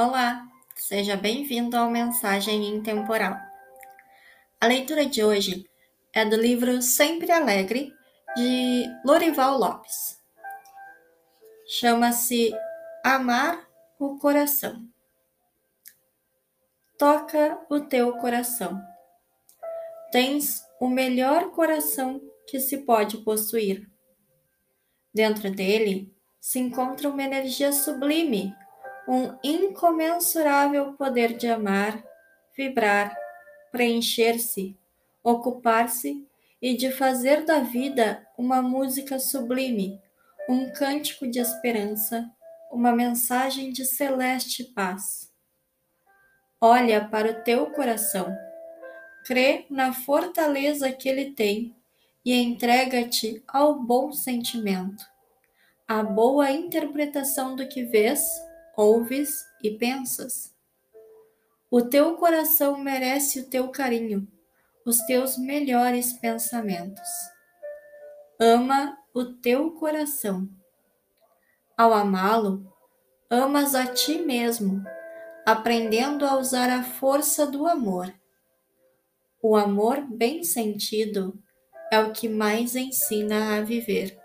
Olá, seja bem-vindo ao Mensagem Intemporal. A leitura de hoje é do livro Sempre Alegre, de Lorival Lopes. Chama-se Amar o Coração. Toca o teu coração. Tens o melhor coração que se pode possuir. Dentro dele se encontra uma energia sublime um incomensurável poder de amar, vibrar, preencher-se, ocupar-se e de fazer da vida uma música sublime, um cântico de esperança, uma mensagem de celeste paz. Olha para o teu coração, crê na fortaleza que ele tem e entrega-te ao bom sentimento, à boa interpretação do que vês ouves e pensas. O teu coração merece o teu carinho, os teus melhores pensamentos. Ama o teu coração. Ao amá-lo, amas a ti mesmo, aprendendo a usar a força do amor. O amor bem sentido é o que mais ensina a viver.